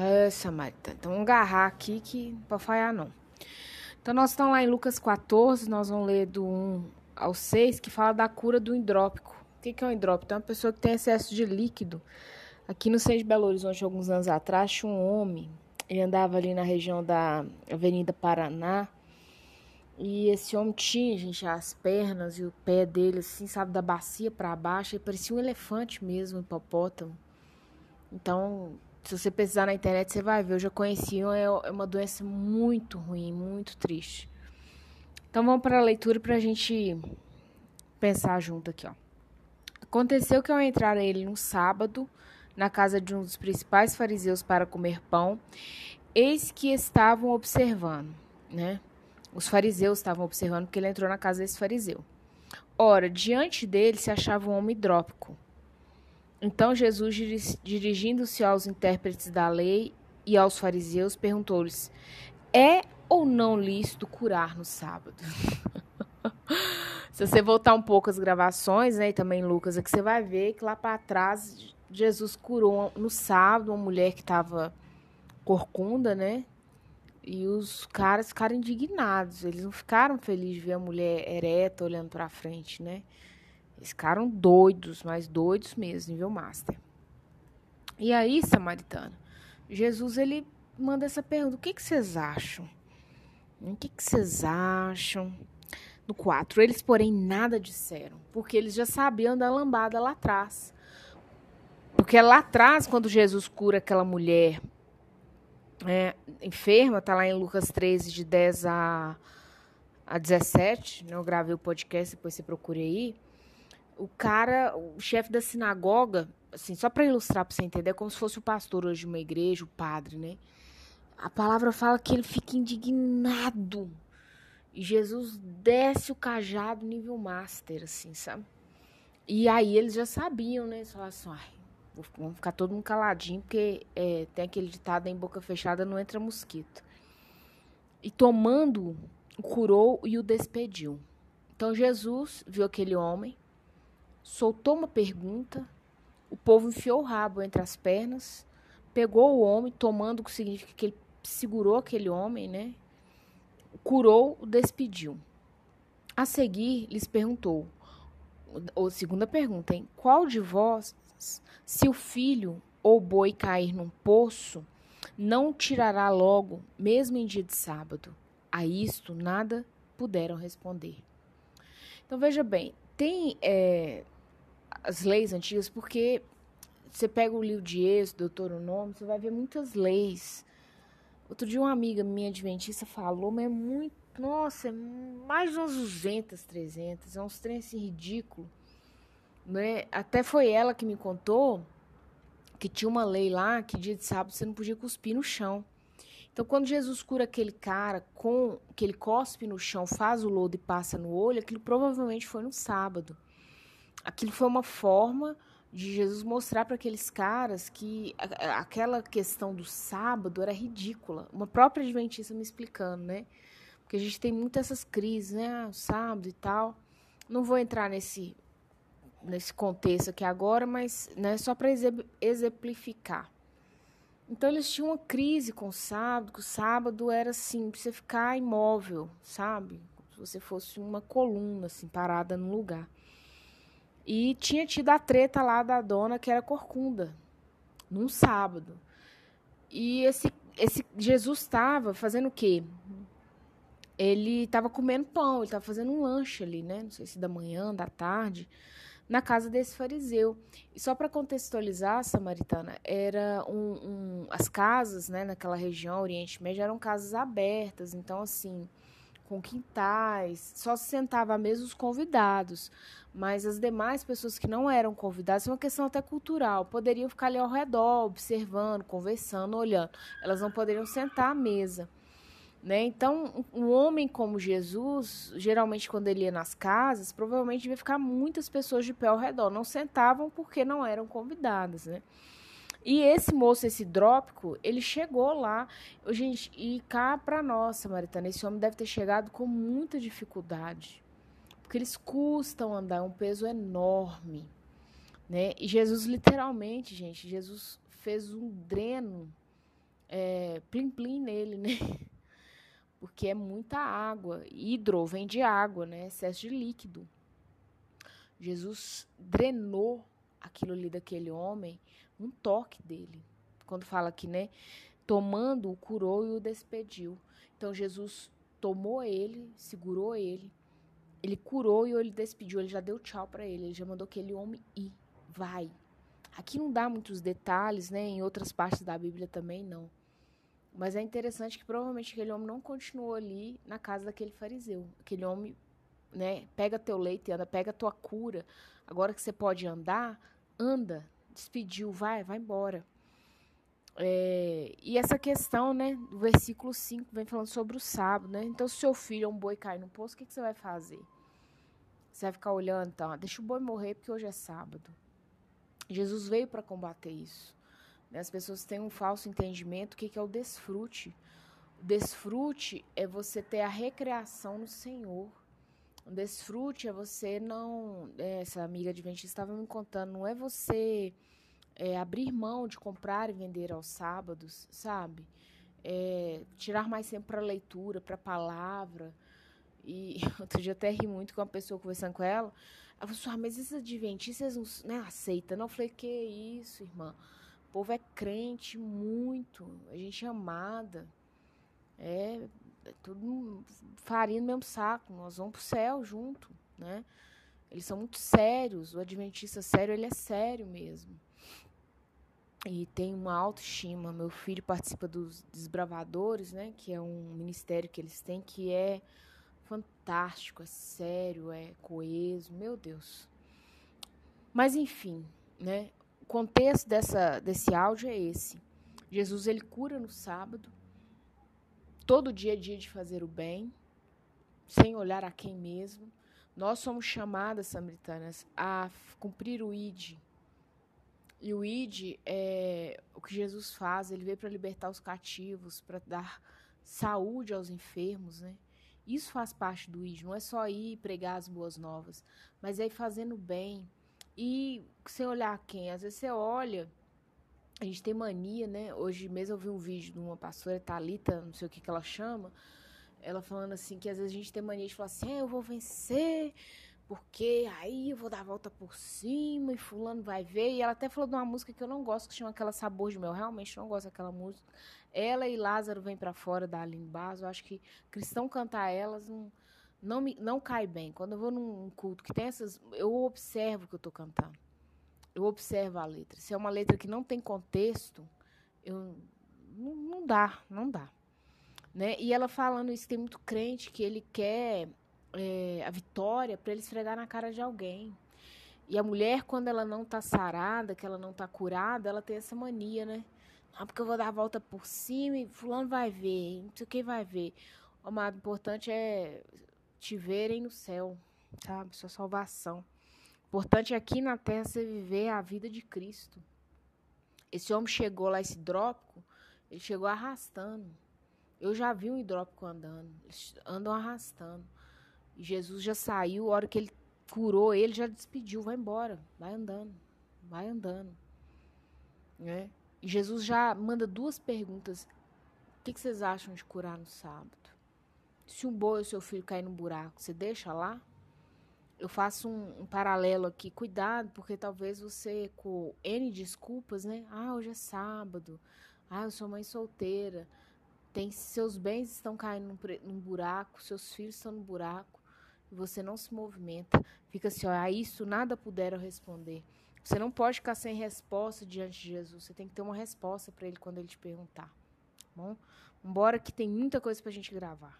É, Samaritana. Então vamos agarrar aqui que não pode falhar não. Então nós estamos lá em Lucas 14, nós vamos ler do 1 ao 6, que fala da cura do hidrópico. O que é um hidrópico? É uma pessoa que tem excesso de líquido. Aqui no centro de Belo Horizonte, alguns anos atrás, tinha um homem, ele andava ali na região da Avenida Paraná, e esse homem tinha, gente, as pernas e o pé dele, assim, sabe, da bacia para baixo, ele parecia um elefante mesmo, um hipopótamo. Então, se você pesquisar na internet, você vai ver. Eu já conheci, é, é uma doença muito ruim, muito triste. Então vamos para a leitura para a gente pensar junto aqui, ó. Aconteceu que ao entrar ele no sábado, na casa de um dos principais fariseus para comer pão, eis que estavam observando, né? Os fariseus estavam observando porque ele entrou na casa desse fariseu. Ora, diante dele se achava um homem hidrópico. Então Jesus, dirigindo-se aos intérpretes da lei e aos fariseus, perguntou-lhes: É ou não lícito curar no sábado? Se você voltar um pouco as gravações, né, e também Lucas, aqui você vai ver que lá para trás Jesus curou no sábado uma mulher que estava corcunda, né? E os caras ficaram indignados. Eles não ficaram felizes de ver a mulher ereta olhando para frente, né? Eles ficaram doidos, mas doidos mesmo, nível master. E aí, samaritano, Jesus ele manda essa pergunta: o que, que vocês acham? O que, que vocês acham? No 4, eles, porém, nada disseram, porque eles já sabiam da lambada lá atrás. Porque lá atrás, quando Jesus cura aquela mulher é, enferma, está lá em Lucas 13, de 10 a, a 17. Né? Eu gravei o podcast, depois você procure aí. O cara, o chefe da sinagoga, assim, só para ilustrar para você entender, é como se fosse o pastor hoje de uma igreja, o padre, né? A palavra fala que ele fica indignado. E Jesus desce o cajado nível master, assim, sabe? E aí eles já sabiam, né? Eles falaram assim, Vamos ficar todo mundo caladinho, porque é, tem aquele ditado em boca fechada não entra mosquito. E tomando, o curou e o despediu. Então Jesus viu aquele homem, soltou uma pergunta, o povo enfiou o rabo entre as pernas, pegou o homem, tomando o que significa que ele segurou aquele homem, né? Curou, o despediu. A seguir, lhes perguntou, ou segunda pergunta, hein? Qual de vós se o filho ou boi cair num poço, não tirará logo, mesmo em dia de sábado. A isto nada puderam responder. Então veja bem, tem é, as leis antigas, porque você pega o livro de Êxodo, Deuteronômio, você vai ver muitas leis. Outro dia uma amiga minha adventista falou, mas é muito, nossa, é mais uns 200, 300, é uns trem assim ridículo né? Até foi ela que me contou que tinha uma lei lá que dia de sábado você não podia cuspir no chão. Então, quando Jesus cura aquele cara com que ele cospe no chão, faz o lodo e passa no olho, aquilo provavelmente foi no sábado. Aquilo foi uma forma de Jesus mostrar para aqueles caras que aquela questão do sábado era ridícula. Uma própria adventista me explicando, né? Porque a gente tem muitas essas crises, né? Ah, sábado e tal. Não vou entrar nesse nesse contexto aqui agora, mas né, só para exemplificar. Então eles tinham uma crise com o sábado, que o sábado era assim, para você ficar imóvel, sabe? Se você fosse uma coluna assim parada no lugar. E tinha tido a treta lá da dona que era corcunda, num sábado. E esse esse Jesus estava fazendo o quê? Ele estava comendo pão, ele estava fazendo um lanche ali, né? Não sei se da manhã, da tarde na casa desse fariseu. E só para contextualizar, Samaritana, era um, um, as casas, né, naquela região Oriente Médio eram casas abertas, então assim, com quintais, só se sentava mesmo os convidados, mas as demais pessoas que não eram convidadas, é uma questão até cultural, poderiam ficar ali ao redor, observando, conversando, olhando. Elas não poderiam sentar à mesa. Né? Então, um homem como Jesus, geralmente quando ele ia nas casas, provavelmente devia ficar muitas pessoas de pé ao redor. Não sentavam porque não eram convidadas, né? E esse moço, esse hidrópico, ele chegou lá, gente, e cá para nossa, Maritana, esse homem deve ter chegado com muita dificuldade, porque eles custam andar, é um peso enorme, né? E Jesus literalmente, gente, Jesus fez um dreno plim-plim nele, né? Porque é muita água. Hidro vem de água, né? Excesso de líquido. Jesus drenou aquilo ali daquele homem, um toque dele. Quando fala que, né? Tomando, o curou e o despediu. Então Jesus tomou ele, segurou ele, ele curou e ele despediu, ele já deu tchau para ele, ele já mandou aquele homem ir, vai. Aqui não dá muitos detalhes, né? Em outras partes da Bíblia também não. Mas é interessante que provavelmente aquele homem não continuou ali na casa daquele fariseu. Aquele homem, né, pega teu leito e anda, pega tua cura. Agora que você pode andar, anda. Despediu, vai, vai embora. É, e essa questão, né, do versículo 5 vem falando sobre o sábado, né? Então, se seu filho é um boi cair no poço, o que, que você vai fazer? Você vai ficar olhando, então, deixa o boi morrer porque hoje é sábado. Jesus veio para combater isso. As pessoas têm um falso entendimento do que, é o desfrute. O desfrute é você ter a recreação no Senhor. O desfrute é você não. É, essa amiga adventista estava me contando, não é você é, abrir mão de comprar e vender aos sábados, sabe? É, tirar mais tempo para leitura, para palavra. E outro dia até ri muito com uma pessoa conversando com ela. Ela falou assim, ah, mas esses adventistas não né, aceitam. Não, eu falei, que isso, irmã? O povo é crente muito, a gente é amada. É, é tudo farinha no mesmo saco, nós vamos pro céu junto, né? Eles são muito sérios, o adventista sério, ele é sério mesmo e tem uma autoestima. Meu filho participa dos Desbravadores, né, que é um ministério que eles têm que é fantástico, é sério, é coeso, meu Deus. Mas enfim, né, contexto dessa, desse áudio é esse. Jesus ele cura no sábado. Todo dia é dia de fazer o bem, sem olhar a quem mesmo. Nós somos chamadas, samaritanas, a cumprir o ID, e o ID é o que Jesus faz, ele veio para libertar os cativos, para dar saúde aos enfermos, né? Isso faz parte do ID, não é só ir pregar as boas novas, mas é ir fazendo bem. E sem olhar quem, às vezes você olha, a gente tem mania, né? Hoje mesmo eu vi um vídeo de uma pastora Talita, não sei o que que ela chama, ela falando assim que às vezes a gente tem mania de falar assim, ah, eu vou vencer, porque aí eu vou dar a volta por cima e fulano vai ver. E ela até falou de uma música que eu não gosto, que chama aquela Sabor de Mel. Realmente não gosto daquela música. Ela e Lázaro vêm para fora da Aline Barros. Eu acho que cristão cantar elas não, não, me, não cai bem. Quando eu vou num culto que tem essas... Eu observo o que eu estou cantando. Eu observo a letra. Se é uma letra que não tem contexto, eu não, não dá, não dá. Né? E ela falando isso, tem muito crente que ele quer é, a vitória para ele esfregar na cara de alguém. E a mulher, quando ela não tá sarada, que ela não tá curada, ela tem essa mania, né? Ah, porque eu vou dar a volta por cima e fulano vai ver, não sei quem vai ver. O amado, importante é te verem no céu, sabe? Sua salvação. Importante é aqui na terra você viver a vida de Cristo. Esse homem chegou lá, esse hidrópico, ele chegou arrastando. Eu já vi um hidrópico andando. Eles andam arrastando. E Jesus já saiu, a hora que ele curou ele, já despediu, vai embora, vai andando, vai andando. Né? E Jesus já manda duas perguntas. O que, que vocês acham de curar no sábado? Se um boi ou seu filho cair no buraco, você deixa lá? Eu faço um, um, paralelo aqui. Cuidado, porque talvez você, com N desculpas, né? Ah, hoje é sábado. Ah, eu sou mãe solteira. Tem seus bens estão caindo num, num buraco, seus filhos estão no buraco e você não se movimenta, fica assim, ó, a isso nada puderam responder. Você não pode ficar sem resposta diante de Jesus. Você tem que ter uma resposta para ele quando ele te perguntar. Tá bom? Embora que tem muita coisa para a gente gravar.